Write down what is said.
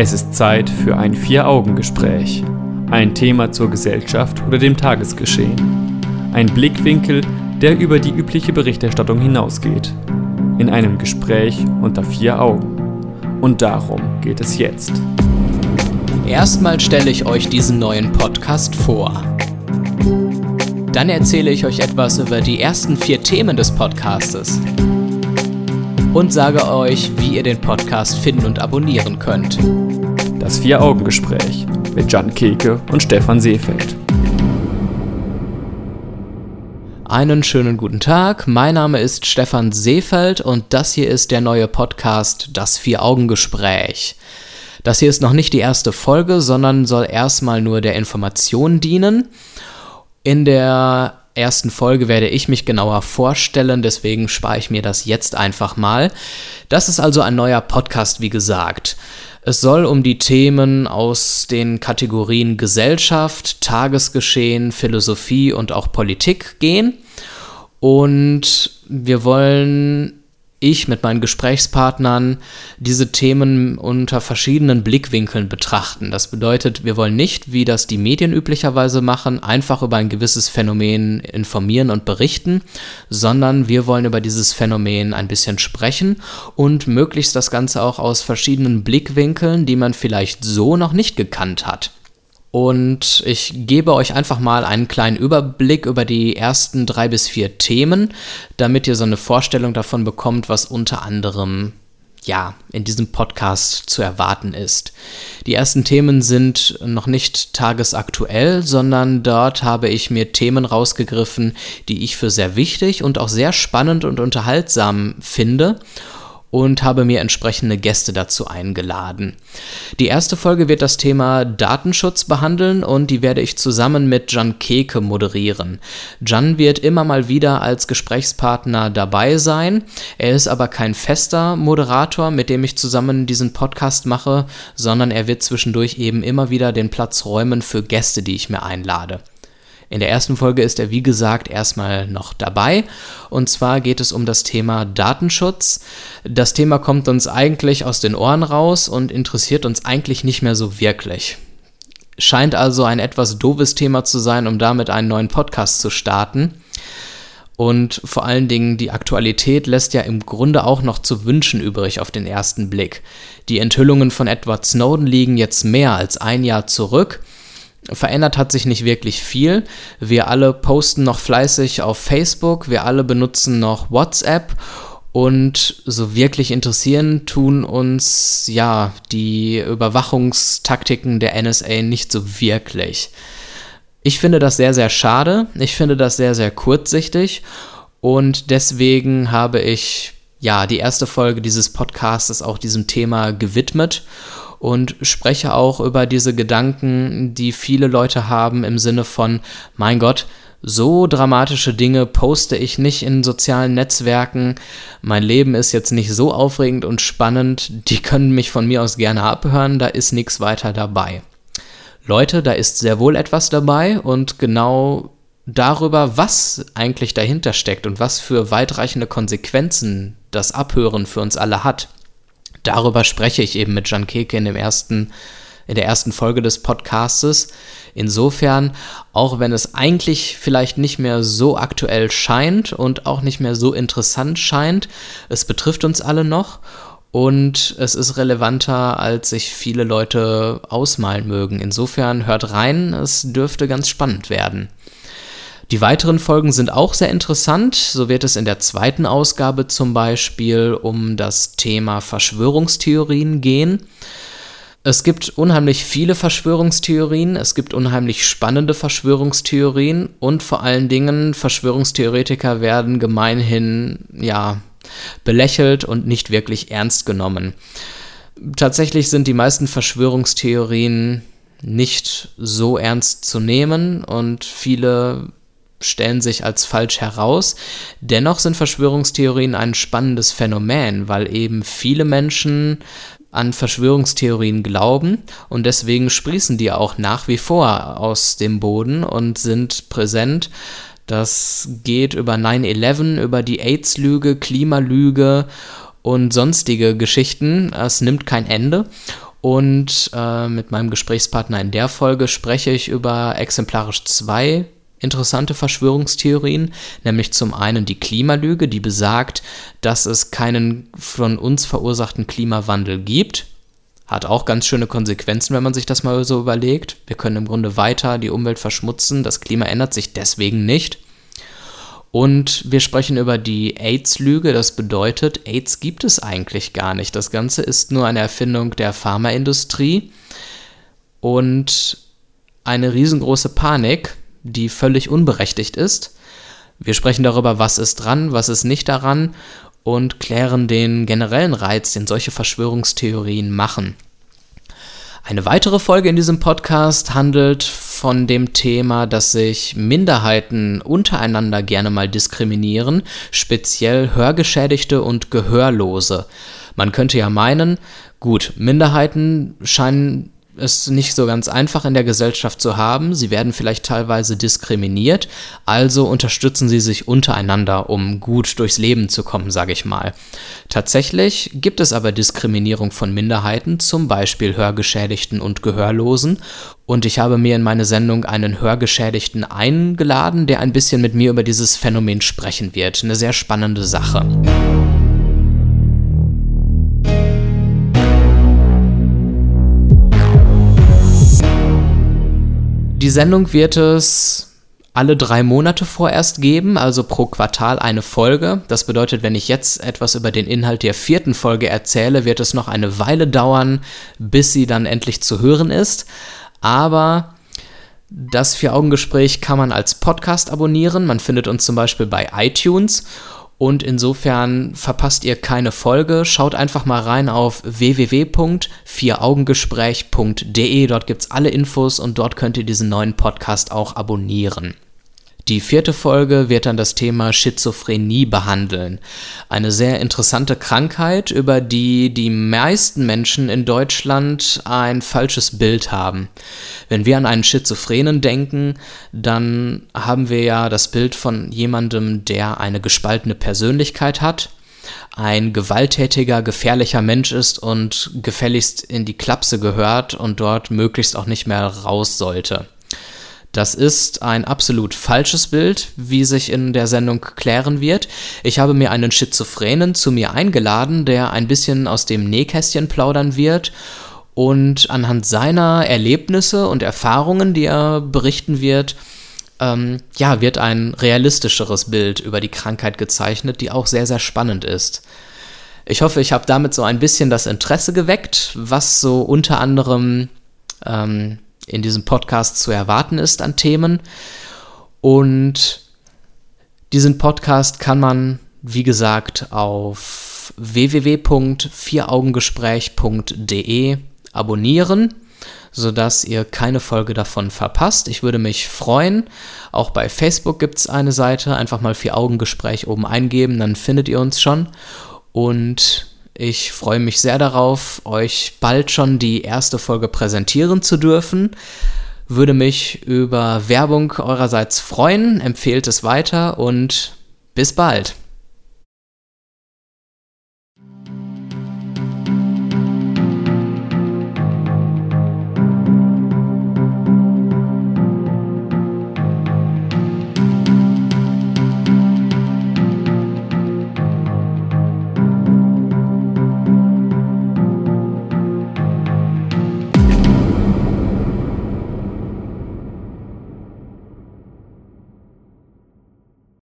Es ist Zeit für ein Vier-Augen-Gespräch. Ein Thema zur Gesellschaft oder dem Tagesgeschehen. Ein Blickwinkel, der über die übliche Berichterstattung hinausgeht. In einem Gespräch unter vier Augen. Und darum geht es jetzt. Erstmal stelle ich euch diesen neuen Podcast vor. Dann erzähle ich euch etwas über die ersten vier Themen des Podcastes. Und sage euch, wie ihr den Podcast finden und abonnieren könnt. Das Vier-Augen-Gespräch mit Jan Keke und Stefan Seefeld. Einen schönen guten Tag. Mein Name ist Stefan Seefeld und das hier ist der neue Podcast Das Vier-Augen-Gespräch. Das hier ist noch nicht die erste Folge, sondern soll erstmal nur der Information dienen. In der ersten Folge werde ich mich genauer vorstellen, deswegen spare ich mir das jetzt einfach mal. Das ist also ein neuer Podcast, wie gesagt. Es soll um die Themen aus den Kategorien Gesellschaft, Tagesgeschehen, Philosophie und auch Politik gehen. Und wir wollen ich mit meinen Gesprächspartnern diese Themen unter verschiedenen Blickwinkeln betrachten. Das bedeutet, wir wollen nicht, wie das die Medien üblicherweise machen, einfach über ein gewisses Phänomen informieren und berichten, sondern wir wollen über dieses Phänomen ein bisschen sprechen und möglichst das Ganze auch aus verschiedenen Blickwinkeln, die man vielleicht so noch nicht gekannt hat. Und ich gebe euch einfach mal einen kleinen Überblick über die ersten drei bis vier Themen, damit ihr so eine Vorstellung davon bekommt, was unter anderem ja, in diesem Podcast zu erwarten ist. Die ersten Themen sind noch nicht tagesaktuell, sondern dort habe ich mir Themen rausgegriffen, die ich für sehr wichtig und auch sehr spannend und unterhaltsam finde und habe mir entsprechende Gäste dazu eingeladen. Die erste Folge wird das Thema Datenschutz behandeln und die werde ich zusammen mit Jan Keke moderieren. Jan wird immer mal wieder als Gesprächspartner dabei sein. Er ist aber kein fester Moderator, mit dem ich zusammen diesen Podcast mache, sondern er wird zwischendurch eben immer wieder den Platz räumen für Gäste, die ich mir einlade. In der ersten Folge ist er, wie gesagt, erstmal noch dabei. Und zwar geht es um das Thema Datenschutz. Das Thema kommt uns eigentlich aus den Ohren raus und interessiert uns eigentlich nicht mehr so wirklich. Scheint also ein etwas doofes Thema zu sein, um damit einen neuen Podcast zu starten. Und vor allen Dingen die Aktualität lässt ja im Grunde auch noch zu wünschen übrig auf den ersten Blick. Die Enthüllungen von Edward Snowden liegen jetzt mehr als ein Jahr zurück Verändert hat sich nicht wirklich viel. Wir alle posten noch fleißig auf Facebook, wir alle benutzen noch WhatsApp und so wirklich interessieren tun uns ja die Überwachungstaktiken der NSA nicht so wirklich. Ich finde das sehr, sehr schade. Ich finde das sehr, sehr kurzsichtig und deswegen habe ich ja die erste Folge dieses Podcasts auch diesem Thema gewidmet und spreche auch über diese Gedanken, die viele Leute haben im Sinne von, mein Gott, so dramatische Dinge poste ich nicht in sozialen Netzwerken. Mein Leben ist jetzt nicht so aufregend und spannend. Die können mich von mir aus gerne abhören. Da ist nichts weiter dabei. Leute, da ist sehr wohl etwas dabei und genau darüber, was eigentlich dahinter steckt und was für weitreichende Konsequenzen das Abhören für uns alle hat darüber spreche ich eben mit Jan Keke in dem ersten in der ersten Folge des Podcastes. Insofern, auch wenn es eigentlich vielleicht nicht mehr so aktuell scheint und auch nicht mehr so interessant scheint, es betrifft uns alle noch und es ist relevanter, als sich viele Leute ausmalen mögen. Insofern hört rein, es dürfte ganz spannend werden. Die weiteren Folgen sind auch sehr interessant. So wird es in der zweiten Ausgabe zum Beispiel um das Thema Verschwörungstheorien gehen. Es gibt unheimlich viele Verschwörungstheorien, es gibt unheimlich spannende Verschwörungstheorien und vor allen Dingen Verschwörungstheoretiker werden gemeinhin ja belächelt und nicht wirklich ernst genommen. Tatsächlich sind die meisten Verschwörungstheorien nicht so ernst zu nehmen und viele stellen sich als falsch heraus. Dennoch sind Verschwörungstheorien ein spannendes Phänomen, weil eben viele Menschen an Verschwörungstheorien glauben und deswegen sprießen die auch nach wie vor aus dem Boden und sind präsent. Das geht über 9-11, über die AIDS-Lüge, Klimalüge und sonstige Geschichten. Es nimmt kein Ende. Und äh, mit meinem Gesprächspartner in der Folge spreche ich über exemplarisch zwei interessante Verschwörungstheorien, nämlich zum einen die Klimalüge, die besagt, dass es keinen von uns verursachten Klimawandel gibt. Hat auch ganz schöne Konsequenzen, wenn man sich das mal so überlegt. Wir können im Grunde weiter die Umwelt verschmutzen, das Klima ändert sich deswegen nicht. Und wir sprechen über die AIDS-Lüge. Das bedeutet, AIDS gibt es eigentlich gar nicht. Das Ganze ist nur eine Erfindung der Pharmaindustrie und eine riesengroße Panik, die völlig unberechtigt ist. Wir sprechen darüber, was ist dran, was ist nicht daran und klären den generellen Reiz, den solche Verschwörungstheorien machen. Eine weitere Folge in diesem Podcast handelt von dem Thema, dass sich Minderheiten untereinander gerne mal diskriminieren, speziell Hörgeschädigte und Gehörlose. Man könnte ja meinen, gut, Minderheiten scheinen es nicht so ganz einfach in der Gesellschaft zu haben. Sie werden vielleicht teilweise diskriminiert, also unterstützen sie sich untereinander, um gut durchs Leben zu kommen, sage ich mal. Tatsächlich gibt es aber Diskriminierung von Minderheiten, zum Beispiel Hörgeschädigten und Gehörlosen. Und ich habe mir in meine Sendung einen Hörgeschädigten eingeladen, der ein bisschen mit mir über dieses Phänomen sprechen wird. Eine sehr spannende Sache. Die Sendung wird es alle drei Monate vorerst geben, also pro Quartal eine Folge. Das bedeutet, wenn ich jetzt etwas über den Inhalt der vierten Folge erzähle, wird es noch eine Weile dauern, bis sie dann endlich zu hören ist. Aber das Vier-Augen-Gespräch kann man als Podcast abonnieren. Man findet uns zum Beispiel bei iTunes und insofern verpasst ihr keine Folge. Schaut einfach mal rein auf www.vieraugengespräch.de. Dort gibt es alle Infos und dort könnt ihr diesen neuen Podcast auch abonnieren. Die vierte Folge wird dann das Thema Schizophrenie behandeln. Eine sehr interessante Krankheit, über die die meisten Menschen in Deutschland ein falsches Bild haben. Wenn wir an einen Schizophrenen denken, dann haben wir ja das Bild von jemandem, der eine gespaltene Persönlichkeit hat, ein gewalttätiger, gefährlicher Mensch ist und gefälligst in die Klapse gehört und dort möglichst auch nicht mehr raus sollte. Das ist ein absolut falsches Bild, wie sich in der Sendung klären wird. Ich habe mir einen Schizophrenen zu mir eingeladen, der ein bisschen aus dem Nähkästchen plaudern wird und anhand seiner Erlebnisse und Erfahrungen, die er berichten wird, ähm, ja, wird ein realistischeres Bild über die Krankheit gezeichnet, die auch sehr, sehr spannend ist. Ich hoffe, ich habe damit so ein bisschen das Interesse geweckt, was so unter anderem ähm, in diesem Podcast zu erwarten ist an Themen. Und diesen Podcast kann man, wie gesagt, auf www.vieraugengespräch.de abonnieren, sodass ihr keine Folge davon verpasst. Ich würde mich freuen. Auch bei Facebook gibt es eine Seite. Einfach mal Vier Augengespräch oben eingeben, dann findet ihr uns schon. Und ich freue mich sehr darauf, euch bald schon die erste Folge präsentieren zu dürfen. Würde mich über Werbung eurerseits freuen. Empfehlt es weiter und bis bald.